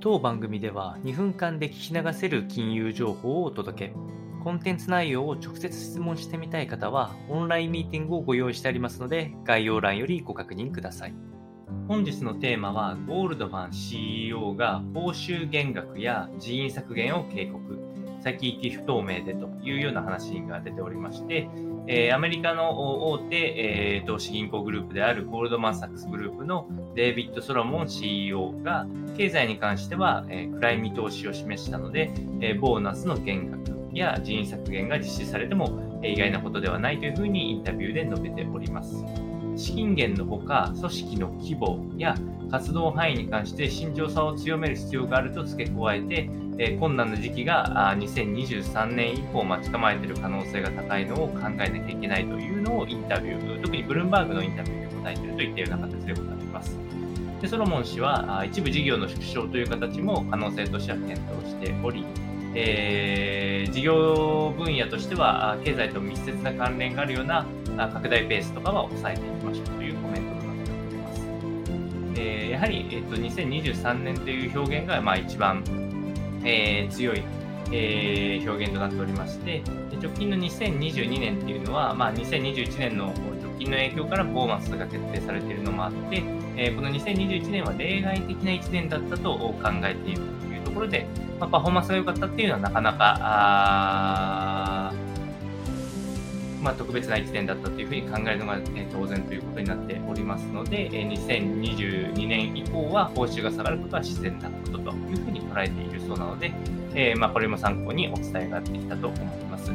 当番組では2分間で聞き流せる金融情報をお届け。コンテンツ内容を直接質問してみたい方は、オンラインミーティングをご用意してありますので、概要欄よりご確認ください。本日のテーマは、ゴールドマン CEO が報酬減額や人員削減を警告。先行き不透明でというような話が出ておりまして、えー、アメリカの大手、えー、投資銀行グループであるゴールドマン・サックスグループのデイビッド・ソロモン CEO が経済に関しては、えー、暗い見通しを示したので、えー、ボーナスの減額や人員削減が実施されても、えー、意外なことではないというふうにインタビューで述べております。資金源のほか、組織の規模や活動範囲に関して慎重さを強める必要があると付け加えて、え困難な時期が2023年以降待ち構えている可能性が高いのを考えなきゃいけないというのをインタビュー、特にブルームバーグのインタビューで答えているといったような形でございます。でソロモン氏は一部事業の縮小という形も可能性としては検討しており、えー、事業分野としては経済と密接な関連があるような拡大ペースとかは抑えていきましょうというコメントとなっております。えー、やはり、えーと、2023年という表現がまあ一番えー、強い、えー、表現となっておりまして、直近の2022年っていうのは、まあ、2021年の直近の影響からボーナスが決定されているのもあって、えー、この2021年は例外的な1年だったと考えているところで、まあ、パフォーマンスが良かったっていうのはなかなか、まあ、特別な1年だったというふうに考えるのが、え当然ということになっておりますので、2022年以降は報酬が下がることは自然なことというふうに捉えているそうなので、えー、まあ、これも参考にお伝えができたと思います。